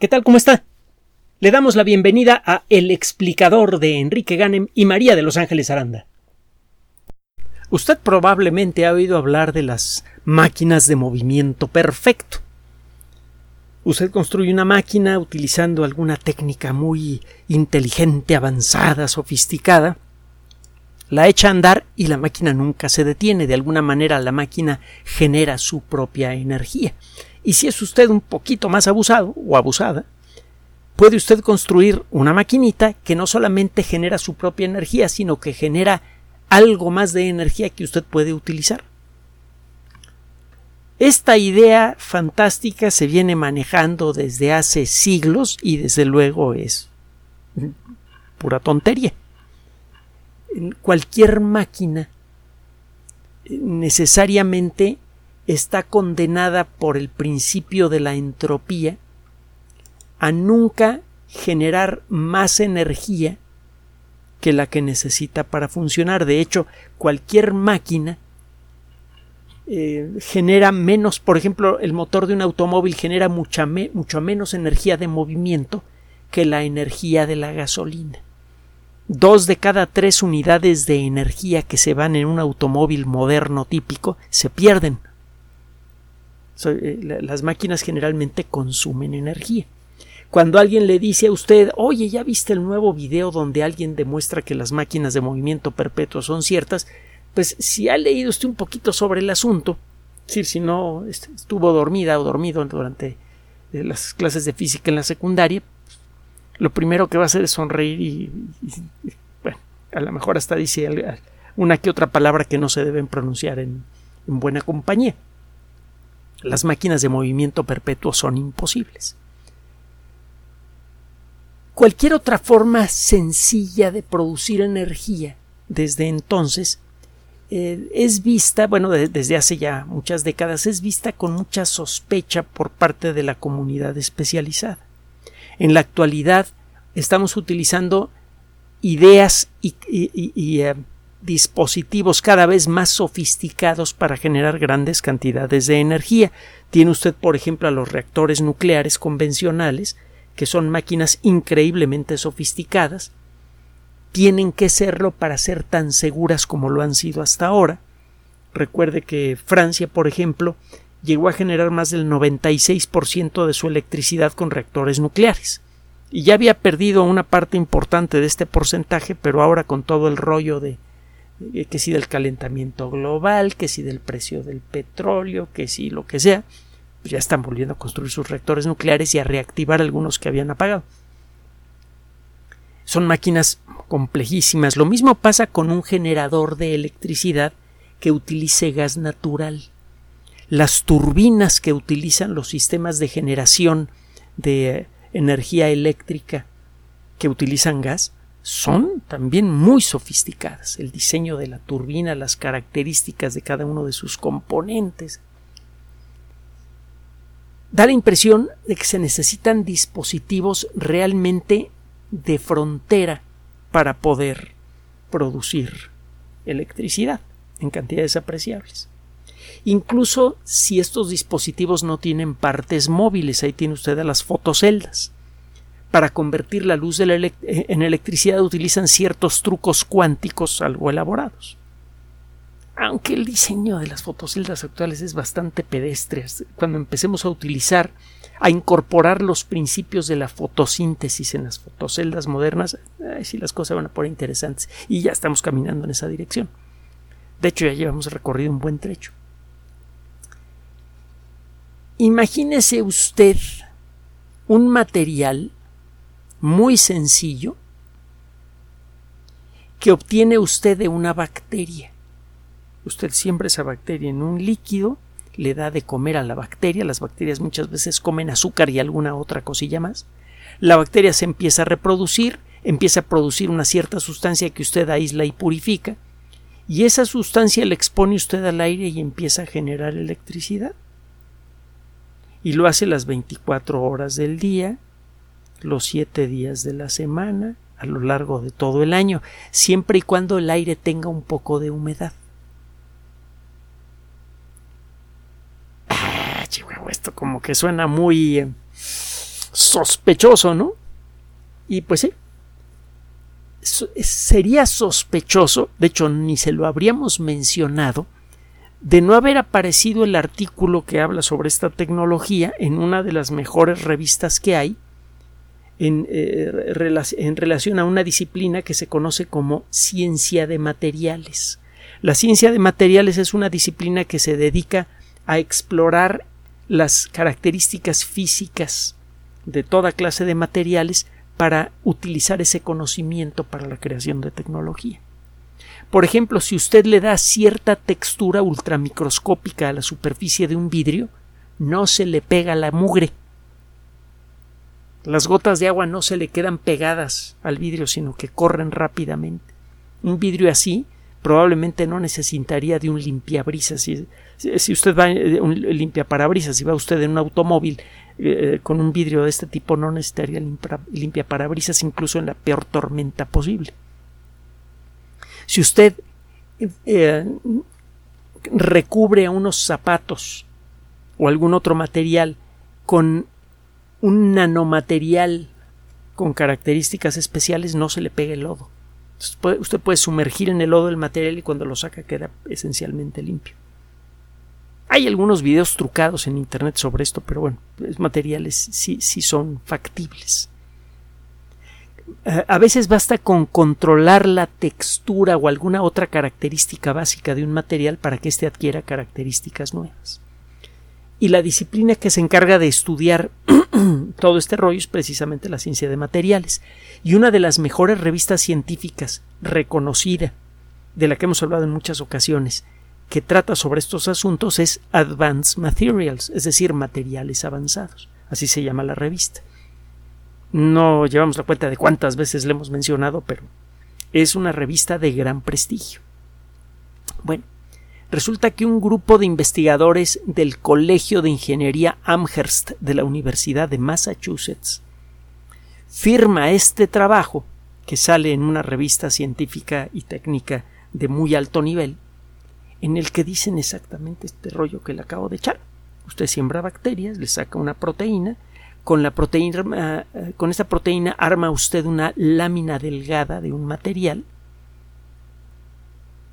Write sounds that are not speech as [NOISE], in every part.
¿Qué tal? ¿Cómo está? Le damos la bienvenida a El explicador de Enrique Ganem y María de Los Ángeles Aranda. Usted probablemente ha oído hablar de las máquinas de movimiento perfecto. Usted construye una máquina utilizando alguna técnica muy inteligente, avanzada, sofisticada, la echa a andar y la máquina nunca se detiene. De alguna manera la máquina genera su propia energía. Y si es usted un poquito más abusado o abusada, puede usted construir una maquinita que no solamente genera su propia energía, sino que genera algo más de energía que usted puede utilizar. Esta idea fantástica se viene manejando desde hace siglos y desde luego es pura tontería. Cualquier máquina necesariamente está condenada por el principio de la entropía a nunca generar más energía que la que necesita para funcionar. De hecho, cualquier máquina eh, genera menos, por ejemplo, el motor de un automóvil genera mucha mucho menos energía de movimiento que la energía de la gasolina. Dos de cada tres unidades de energía que se van en un automóvil moderno típico se pierden eh, las máquinas generalmente consumen energía. Cuando alguien le dice a usted, oye, ¿ya viste el nuevo video donde alguien demuestra que las máquinas de movimiento perpetuo son ciertas? Pues si ha leído usted un poquito sobre el asunto, si no estuvo dormida o dormido durante eh, las clases de física en la secundaria, lo primero que va a hacer es sonreír y, bueno, a lo mejor hasta dice una que otra palabra que no se deben pronunciar en buena compañía las máquinas de movimiento perpetuo son imposibles. Cualquier otra forma sencilla de producir energía desde entonces eh, es vista, bueno, desde hace ya muchas décadas, es vista con mucha sospecha por parte de la comunidad especializada. En la actualidad estamos utilizando ideas y, eh, dispositivos cada vez más sofisticados para generar grandes cantidades de energía. Tiene usted, por ejemplo, a los reactores nucleares convencionales, que son máquinas increíblemente sofisticadas, tienen que serlo para ser tan seguras como lo han sido hasta ahora. Recuerde que Francia, por ejemplo, llegó a generar más del 96% de su electricidad con reactores nucleares. Y ya había perdido una parte importante de este porcentaje, pero ahora con todo el rollo de que si del calentamiento global, que si del precio del petróleo, que si lo que sea, pues ya están volviendo a construir sus reactores nucleares y a reactivar algunos que habían apagado. Son máquinas complejísimas. Lo mismo pasa con un generador de electricidad que utilice gas natural. Las turbinas que utilizan los sistemas de generación de energía eléctrica que utilizan gas son también muy sofisticadas. El diseño de la turbina, las características de cada uno de sus componentes. Da la impresión de que se necesitan dispositivos realmente de frontera para poder producir electricidad en cantidades apreciables. Incluso si estos dispositivos no tienen partes móviles, ahí tiene usted a las fotoceldas para convertir la luz en electricidad utilizan ciertos trucos cuánticos algo elaborados. Aunque el diseño de las fotoceldas actuales es bastante pedestre, cuando empecemos a utilizar, a incorporar los principios de la fotosíntesis en las fotoceldas modernas, sí las cosas van a poner interesantes y ya estamos caminando en esa dirección. De hecho, ya llevamos recorrido un buen trecho. Imagínese usted un material muy sencillo que obtiene usted de una bacteria. Usted siembra esa bacteria en un líquido, le da de comer a la bacteria, las bacterias muchas veces comen azúcar y alguna otra cosilla más. La bacteria se empieza a reproducir, empieza a producir una cierta sustancia que usted aísla y purifica, y esa sustancia le expone usted al aire y empieza a generar electricidad. Y lo hace las 24 horas del día, los siete días de la semana, a lo largo de todo el año, siempre y cuando el aire tenga un poco de humedad. Ah, esto como que suena muy... sospechoso, ¿no? Y pues sí, sería sospechoso, de hecho ni se lo habríamos mencionado, de no haber aparecido el artículo que habla sobre esta tecnología en una de las mejores revistas que hay en, eh, en, relación a una disciplina que se conoce como ciencia de materiales. La ciencia de materiales es una disciplina que se dedica a explorar las características físicas de toda clase de materiales para utilizar ese conocimiento para la creación de tecnología. Por ejemplo, si usted le da cierta textura ultramicroscópica a la superficie de un vidrio, no se le pega la mugre. Las gotas de agua no se le quedan pegadas al vidrio, sino que corren rápidamente. Un vidrio así probablemente no necesitaría de un limpiabrisas. Si, si usted va eh, un limpiaparabrisas, si va usted en un automóvil eh, con un vidrio de este tipo, no necesitaría limpiaparabrisas incluso en la peor tormenta posible. Si usted eh, recubre unos zapatos o algún otro material con un nanomaterial con características especiales, no se le pega el lodo usted puede sumergir en el lodo el material y cuando lo saca queda esencialmente limpio. Hay algunos videos trucados en internet sobre esto, pero bueno, los materiales sí, sí son factibles. A veces basta con controlar la textura o alguna otra característica básica de un material para que éste adquiera características nuevas. Y la disciplina que se encarga de estudiar [CLEARS THROAT] todo este rollo es precisamente la ciencia de materiales. Y una de las mejores revistas científicas reconocida, de la que hemos hablado en muchas ocasiones, que trata sobre estos asuntos es Advanced Materials, es decir, materiales avanzados. Así se llama la revista. No llevamos la cuenta de cuántas veces le hemos mencionado, pero es una revista de gran prestigio. Bueno, Resulta que un grupo de investigadores del Colegio de Ingeniería Amherst de la Universidad de Massachusetts firma este trabajo que sale en una revista científica y técnica de muy alto nivel, en el que dicen exactamente este rollo que le acabo de echar. Usted siembra bacterias, le saca una proteína, con la proteína, eh, con esta proteína arma usted una lámina delgada de un material.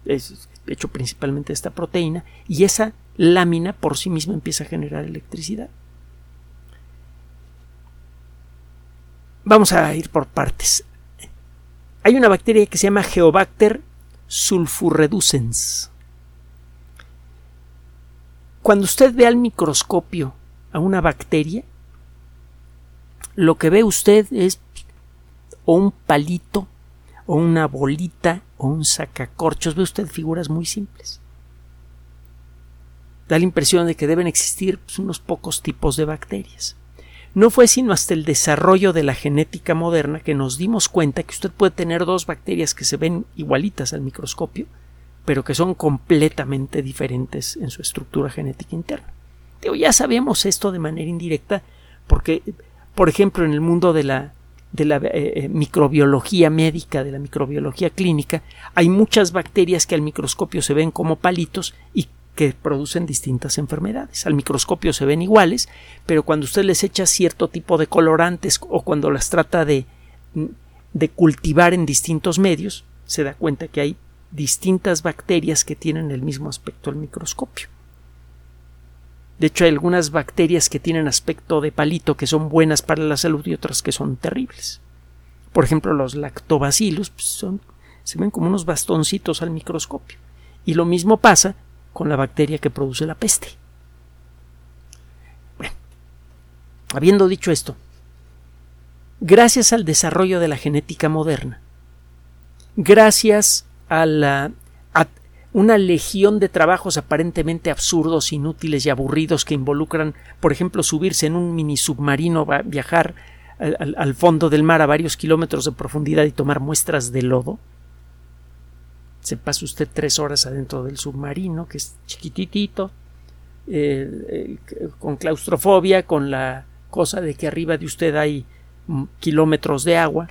Es, hecho principalmente de esta proteína, y esa lámina por sí misma empieza a generar electricidad. Vamos a ir por partes. Hay una bacteria que se llama Geobacter sulfurreducens. Cuando usted ve al microscopio a una bacteria, lo que ve usted es un palito o una bolita o un sacacorchos. Ve usted figuras muy simples. Da la impresión de que deben existir pues, unos pocos tipos de bacterias. No fue sino hasta el desarrollo de la genética moderna que nos dimos cuenta que usted puede tener dos bacterias que se ven igualitas al microscopio, pero que son completamente diferentes en su estructura genética interna. ya sabemos esto de manera indirecta porque, por ejemplo, en el mundo de la de la eh, eh, microbiología médica, de la microbiología clínica, hay muchas bacterias que al microscopio se ven como palitos y que producen distintas enfermedades. Al microscopio se ven iguales, pero cuando usted les echa cierto tipo de colorantes o cuando las trata de, de cultivar en distintos medios, se da cuenta que hay distintas bacterias que tienen el mismo aspecto al microscopio. De hecho, hay algunas bacterias que tienen aspecto de palito que son buenas para la salud y otras que son terribles. Por ejemplo, los lactobacillus pues, son, se ven como unos bastoncitos al microscopio. Y lo mismo pasa con la bacteria que produce la peste. Bueno, habiendo dicho esto, gracias al desarrollo de la genética moderna, gracias a la una legión de trabajos aparentemente absurdos, inútiles y aburridos que involucran, por ejemplo, subirse en un mini submarino, viajar al, fondo del mar a varios kilómetros de profundidad y tomar muestras de lodo. Se pasa usted tres horas adentro del submarino, que es chiquitito, eh, eh, con claustrofobia, con la cosa de que arriba de usted hay kilómetros de agua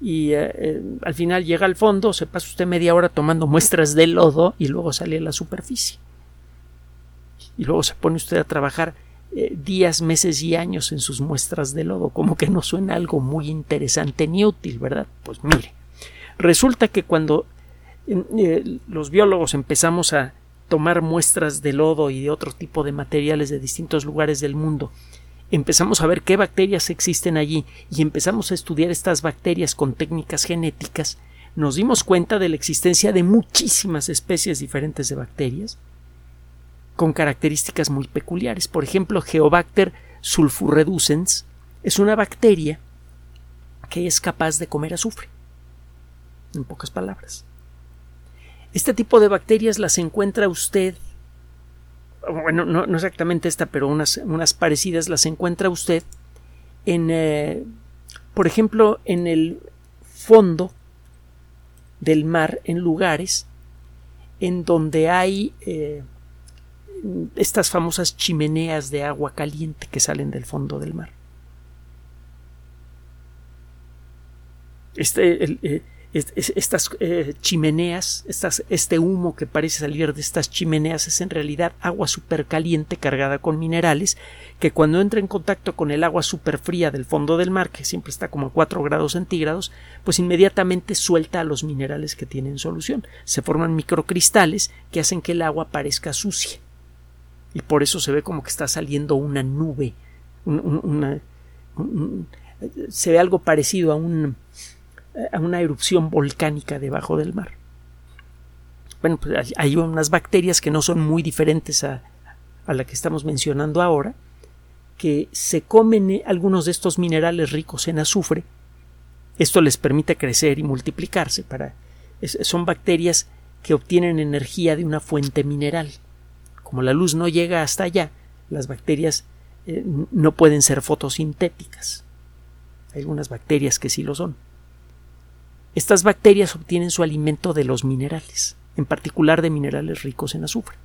y eh, eh, al final llega al fondo, se pasa usted media hora tomando muestras de lodo y luego sale a la superficie. Y luego se pone usted a trabajar eh, días, meses y años en sus muestras de lodo, como que no suena algo muy interesante ni útil, ¿verdad? Pues mire, resulta que cuando los biólogos empezamos a tomar muestras de lodo y de otro tipo de materiales de distintos lugares del mundo, empezamos a ver qué bacterias existen allí y empezamos a estudiar estas bacterias con técnicas genéticas, nos dimos cuenta de la existencia de muchísimas especies diferentes de bacterias con características muy peculiares. Por ejemplo, Geobacter sulfurreducens es una bacteria que es capaz de comer azufre. En pocas palabras. Este tipo de bacterias las encuentra usted, bueno, no, exactamente esta, pero unas, unas, parecidas las encuentra usted en, eh, por ejemplo, en el fondo del mar, en lugares en donde hay eh, estas famosas chimeneas de agua caliente que salen del fondo del mar. Este, eh, estas eh, chimeneas, este humo que parece salir de estas chimeneas es en realidad agua supercaliente cargada con minerales que cuando entra en contacto con el agua superfría del fondo del mar, que siempre está como a 4 grados centígrados, pues inmediatamente suelta a los minerales que tienen solución. Se forman microcristales que hacen que el agua parezca sucia y por eso se ve como que está saliendo una nube, se ve algo parecido a, un, a una erupción volcánica debajo del mar. Bueno, pues hay unas bacterias que no son muy diferentes a, a la que estamos mencionando ahora, que se comen eh, algunos de estos minerales ricos en azufre. Esto les permite crecer y multiplicarse. Para, son bacterias que obtienen energía de una fuente mineral. Como la luz no llega hasta allá, las bacterias eh, no pueden ser fotosintéticas. Hay algunas bacterias que sí lo son. Estas bacterias obtienen su alimento de los minerales, en particular de minerales ricos en azufre.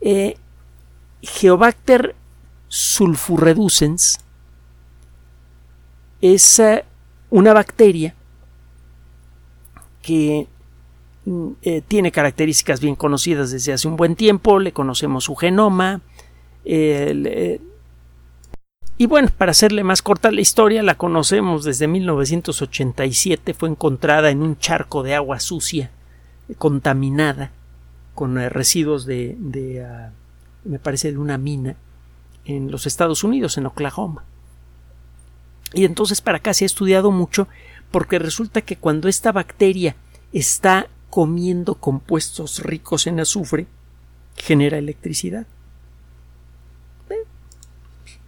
Eh, Geobacter sulfurreducens es eh, una bacteria que Mm, eh, tiene características bien conocidas desde hace un buen tiempo, le conocemos su genoma. Y bueno, para hacerle más corta la historia, la conocemos desde 1987, fue encontrada en un charco de agua sucia, contaminada, con eh, residuos de, ah, me parece, de una mina en los Estados Unidos, en Oklahoma. Y entonces para acá se ha estudiado mucho porque resulta que cuando esta bacteria está comiendo compuestos ricos en azufre genera electricidad.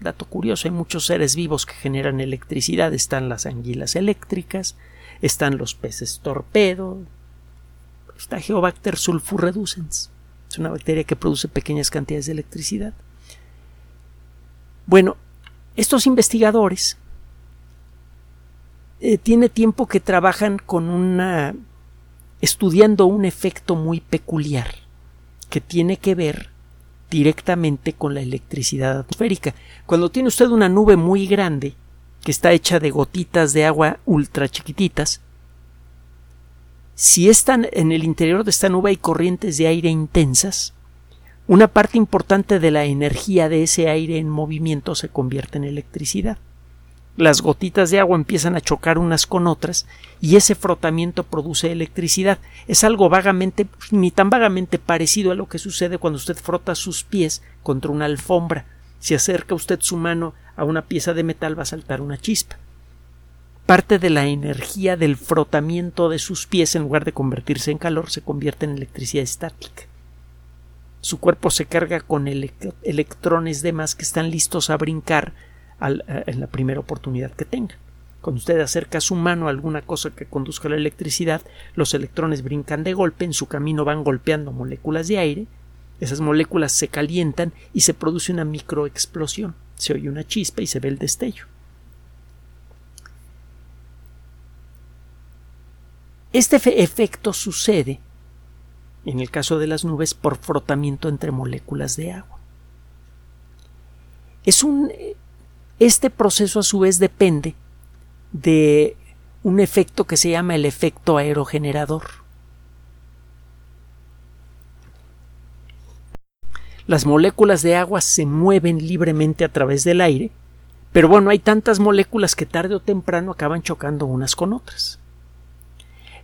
Dato curioso, hay muchos seres vivos que generan electricidad. Están las anguilas eléctricas, están los peces torpedo, está Geobacter sulfurreducens. Es una bacteria que produce pequeñas cantidades de electricidad. Bueno, estos investigadores eh, tiene tiempo que trabajan con una estudiando un efecto muy peculiar que tiene que ver directamente con la electricidad atmosférica. Cuando tiene usted una nube muy grande, que está hecha de gotitas de agua ultra chiquititas, si están en el interior de esta nube hay corrientes de aire intensas, una parte importante de la energía de ese aire en movimiento se convierte en electricidad las gotitas de agua empiezan a chocar unas con otras y ese frotamiento produce electricidad. Es algo vagamente, ni tan vagamente parecido a lo que sucede cuando usted frota sus pies contra una alfombra. Si acerca usted su mano a una pieza de metal va a saltar una chispa. Parte de la energía del frotamiento de sus pies, en lugar de convertirse en calor, se convierte en electricidad estática. Su cuerpo se carga con electrones de más que están listos a brincar eh, en la primera oportunidad que tenga. Cuando usted acerca su mano a alguna cosa que conduzca la electricidad, los electrones brincan de golpe, en su camino van golpeando moléculas de aire, esas moléculas se calientan y se produce una microexplosión, se oye una chispa y se ve el destello. Este efecto sucede, en el caso de las nubes, por frotamiento entre moléculas de agua. Es un este proceso a su vez depende de un efecto que se llama el efecto aerogenerador. las moléculas de agua se mueven libremente a través del aire, pero bueno, hay tantas moléculas que tarde o temprano acaban chocando unas con otras.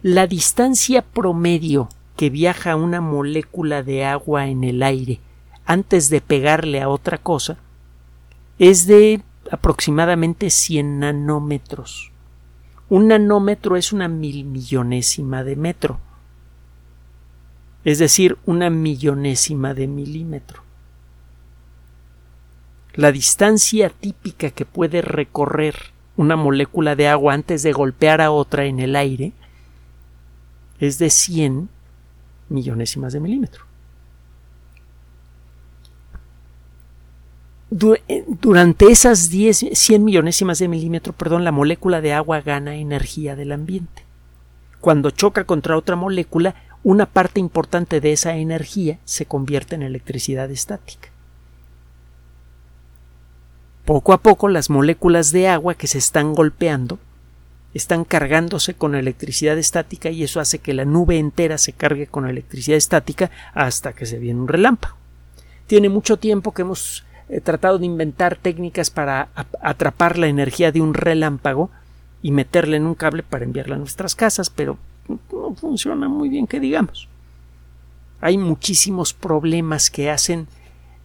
La distancia promedio que viaja una molécula de agua en el aire antes de pegarle a otra cosa es de aproximadamente 100 nanómetros. Un nanómetro es una mil millonésima de metro, es decir, una millonésima de milímetro. La distancia típica que puede recorrer una molécula de agua antes de golpear a otra en el aire es de 100 millonésimas de milímetro. Durante esas 10, 100 millonésimas de milímetro, perdón, la molécula de agua gana energía del ambiente. Cuando choca contra otra molécula, una parte importante de esa energía se convierte en electricidad estática. Poco a poco las moléculas de agua que se están golpeando están cargándose con electricidad estática y eso hace que la nube entera se cargue con electricidad estática hasta que se viene un relámpago. Tiene mucho tiempo que hemos He tratado de inventar técnicas para atrapar la energía de un relámpago y meterla en un cable para enviarla a nuestras casas, pero no funciona muy bien que digamos. Hay muchísimos problemas que hacen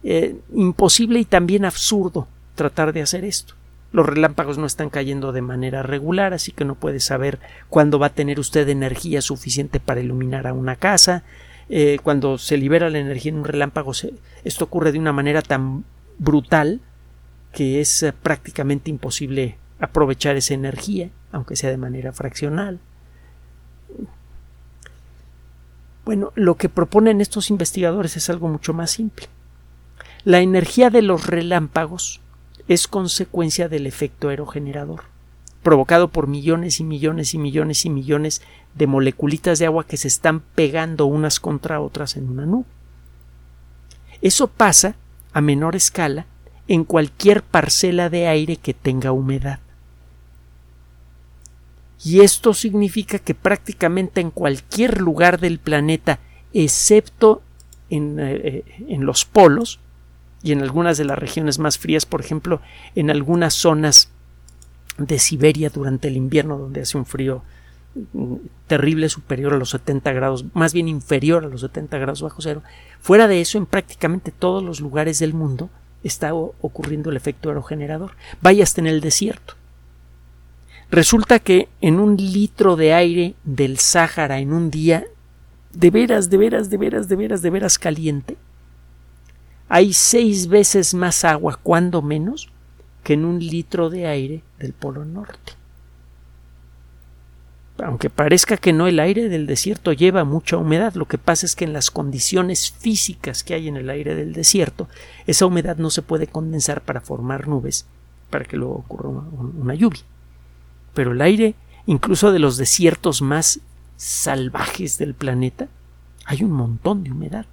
eh, imposible y también absurdo tratar de hacer esto. Los relámpagos no están cayendo de manera regular, así que no puede saber cuándo va a tener usted energía suficiente para iluminar a una casa. Eh, cuando se libera la energía en un relámpago, esto ocurre de una manera tan brutal que es eh, prácticamente imposible aprovechar esa energía, aunque sea de manera fraccional. Bueno, lo que proponen estos investigadores es algo mucho más simple. La energía de los relámpagos es consecuencia del efecto aerogenerador, provocado por millones y millones y millones y millones de moleculitas de agua que se están pegando unas contra otras en una nube. Eso pasa a menor escala en cualquier parcela de aire que tenga humedad. Y esto significa que prácticamente en cualquier lugar del planeta, excepto en, eh, en, los polos y en algunas de las regiones más frías, por ejemplo, en algunas zonas de Siberia durante el invierno donde hace un frío terrible superior a los 70 grados, más bien inferior a los 70 grados bajo cero. Fuera de eso, en prácticamente todos los lugares del mundo está ocurriendo el efecto aerogenerador. Vaya hasta en el desierto. Resulta que en un litro de aire del Sáhara en un día de veras, de veras, de veras, de veras, de veras caliente, hay seis veces más agua, cuando menos, que en un litro de aire del Polo Norte aunque parezca que no, el aire del desierto lleva mucha humedad. Lo que pasa es que en las condiciones físicas que hay en el aire del desierto, esa humedad no se puede condensar para formar nubes, para que luego ocurra una, lluvia. Pero el aire, incluso de los desiertos más salvajes del planeta, hay un montón de humedad.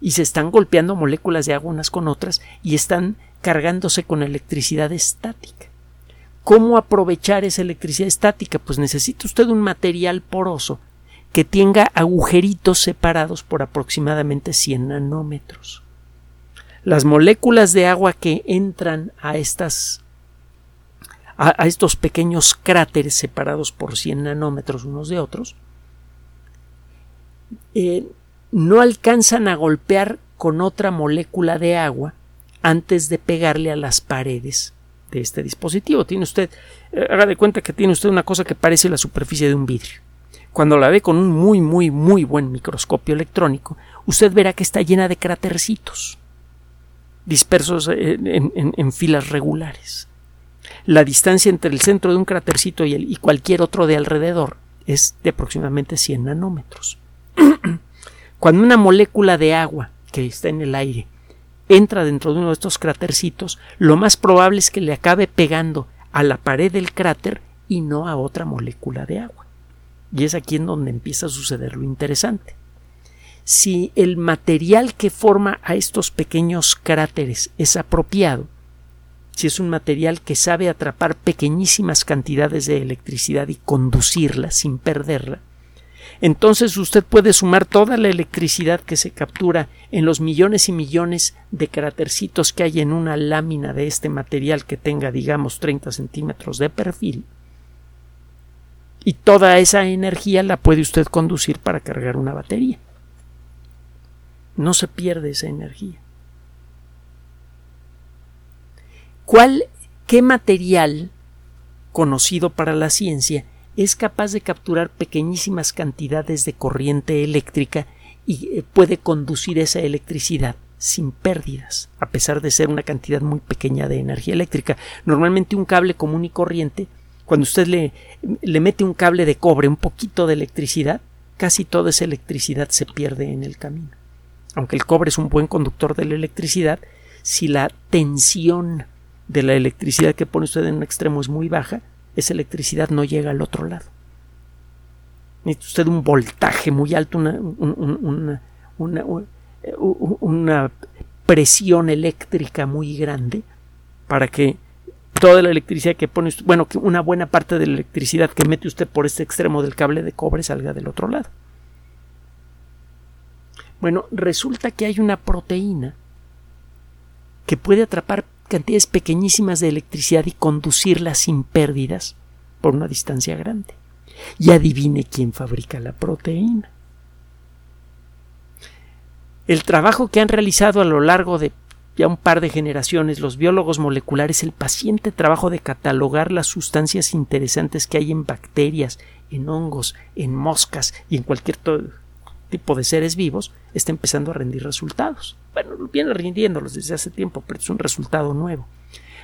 Y se están golpeando moléculas de agua unas con otras y están cargándose con electricidad estática. ¿Cómo aprovechar esa electricidad estática? Pues necesita usted un material poroso que tenga agujeritos separados por aproximadamente 100 nanómetros. Las moléculas de agua que entran a estas a, estos pequeños cráteres separados por 100 nanómetros unos de otros eh, no alcanzan a golpear con otra molécula de agua antes de pegarle a las paredes este dispositivo. Tiene usted, eh, haga de cuenta que tiene usted una cosa que parece la superficie de un vidrio. Cuando la ve con un muy, muy, muy buen microscopio electrónico, usted verá que está llena de crátercitos dispersos eh, en, filas regulares. La distancia entre el centro de un crátercito y, y cualquier otro de alrededor es de aproximadamente 100 nanómetros. [CLEARS THROAT] Cuando una molécula de agua que está en el aire entra dentro de uno de estos crátercitos, lo más probable es que le acabe pegando a la pared del cráter y no a otra molécula de agua. Y es aquí en donde empieza a suceder lo interesante. Si el material que forma a estos pequeños cráteres es apropiado, si es un material que sabe atrapar pequeñísimas cantidades de electricidad y conducirla sin perderla, entonces usted puede sumar toda la electricidad que se captura en los millones y millones de crátercitos que hay en una lámina de este material que tenga, digamos, 30 centímetros de perfil. Y toda esa energía la puede usted conducir para cargar una batería. No se pierde esa energía. ¿Cuál, qué material conocido para la ciencia es capaz de capturar pequeñísimas cantidades de corriente eléctrica y eh, puede conducir esa electricidad sin pérdidas, a pesar de ser una cantidad muy pequeña de energía eléctrica. Normalmente un cable común y corriente, cuando usted le, le mete un cable de cobre, un poquito de electricidad, casi toda esa electricidad se pierde en el camino. Aunque el cobre es un buen conductor de la electricidad, si la tensión de la electricidad que pone usted en un extremo es muy baja, esa electricidad no llega al otro lado. Necesita usted un voltaje muy alto, una, presión eléctrica muy grande para que toda la electricidad que pone bueno, que una buena parte de la electricidad que mete usted por este extremo del cable de cobre salga del otro lado. Bueno, resulta que hay una proteína que puede atrapar cantidades pequeñísimas de electricidad y conducirla sin pérdidas por una distancia grande. Y adivine quién fabrica la proteína. El trabajo que han realizado a lo largo de ya un par de generaciones los biólogos moleculares, el paciente trabajo de catalogar las sustancias interesantes que hay en bacterias, en hongos, en moscas y en cualquier tipo de seres vivos, está empezando a rendir resultados. Bueno, viene rindiéndolos desde hace tiempo, pero es un resultado nuevo.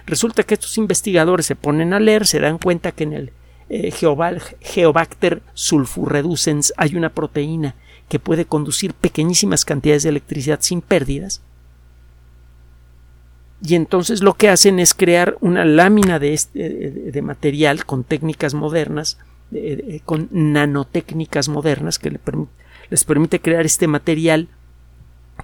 Resulta que estos investigadores se ponen a leer, se dan cuenta que en el eh, Geobacter sulfurreducens hay una proteína que puede conducir pequeñísimas cantidades de electricidad sin pérdidas. Y entonces lo que hacen es crear una lámina de, este, de material con técnicas modernas, con nanotécnicas modernas que le permiten les permite crear este material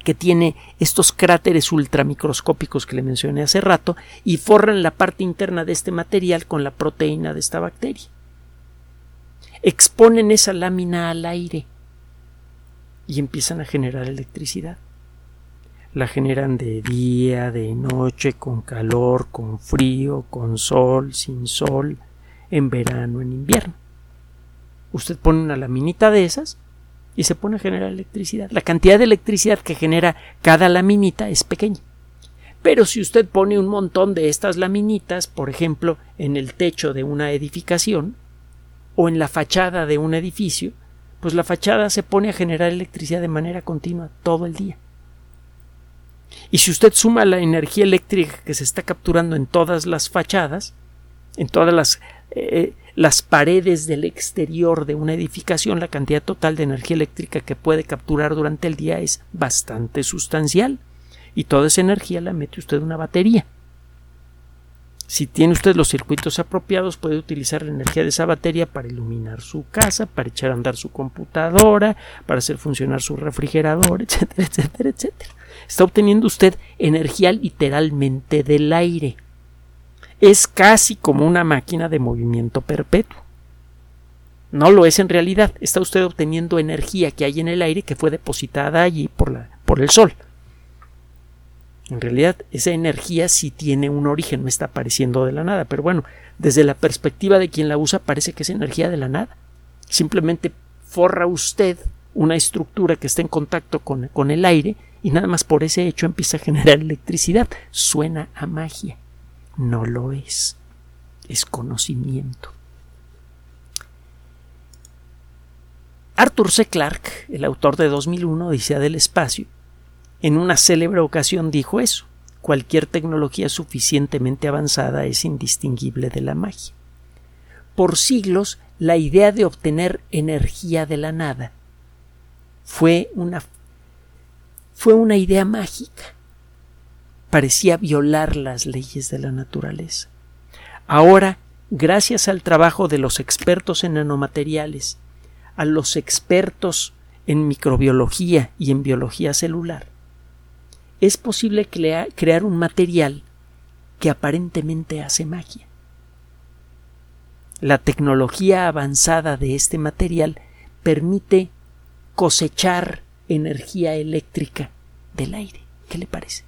que tiene estos cráteres ultramicroscópicos que le mencioné hace rato y forran la parte interna de este material con la proteína de esta bacteria. Exponen esa lámina al aire y empiezan a generar electricidad. La generan de día, de noche, con calor, con frío, con sol, sin sol, en verano, en invierno. Usted pone una laminita de esas y se pone a generar electricidad. La cantidad de electricidad que genera cada laminita es pequeña. Pero si usted pone un montón de estas laminitas, por ejemplo, en el techo de una edificación o en la fachada de un edificio, pues la fachada se pone a generar electricidad de manera continua todo el día. Y si usted suma la energía eléctrica que se está capturando en todas las fachadas, en todas las eh, las paredes del exterior de una edificación, la cantidad total de energía eléctrica que puede capturar durante el día es bastante sustancial. Y toda esa energía la mete usted en una batería. Si tiene usted los circuitos apropiados, puede utilizar la energía de esa batería para iluminar su casa, para echar a andar su computadora, para hacer funcionar su refrigerador, etcétera, etcétera, etcétera. Está obteniendo usted energía literalmente del aire es casi como una máquina de movimiento perpetuo. No lo es en realidad, está usted obteniendo energía que hay en el aire que fue depositada allí por, el sol. En realidad, esa energía sí tiene un origen, no está apareciendo de la nada, pero bueno, desde la perspectiva de quien la usa parece que es energía de la nada. Simplemente forra usted una estructura que está en contacto con, con el aire y nada más por ese hecho empieza a generar electricidad. Suena a magia no lo es, es conocimiento. Arthur C. Clarke, el autor de 2001, Odisea del Espacio, en una célebre ocasión dijo eso. Cualquier tecnología suficientemente avanzada es indistinguible de la magia. Por siglos, la idea de obtener energía de la nada fue una, fue una idea mágica parecía violar las leyes de la naturaleza. Ahora, gracias al trabajo de los expertos en nanomateriales, a los expertos en microbiología y en biología celular, es posible crear un material que aparentemente hace magia. La tecnología avanzada de este material permite cosechar energía eléctrica del aire. ¿Qué le parece?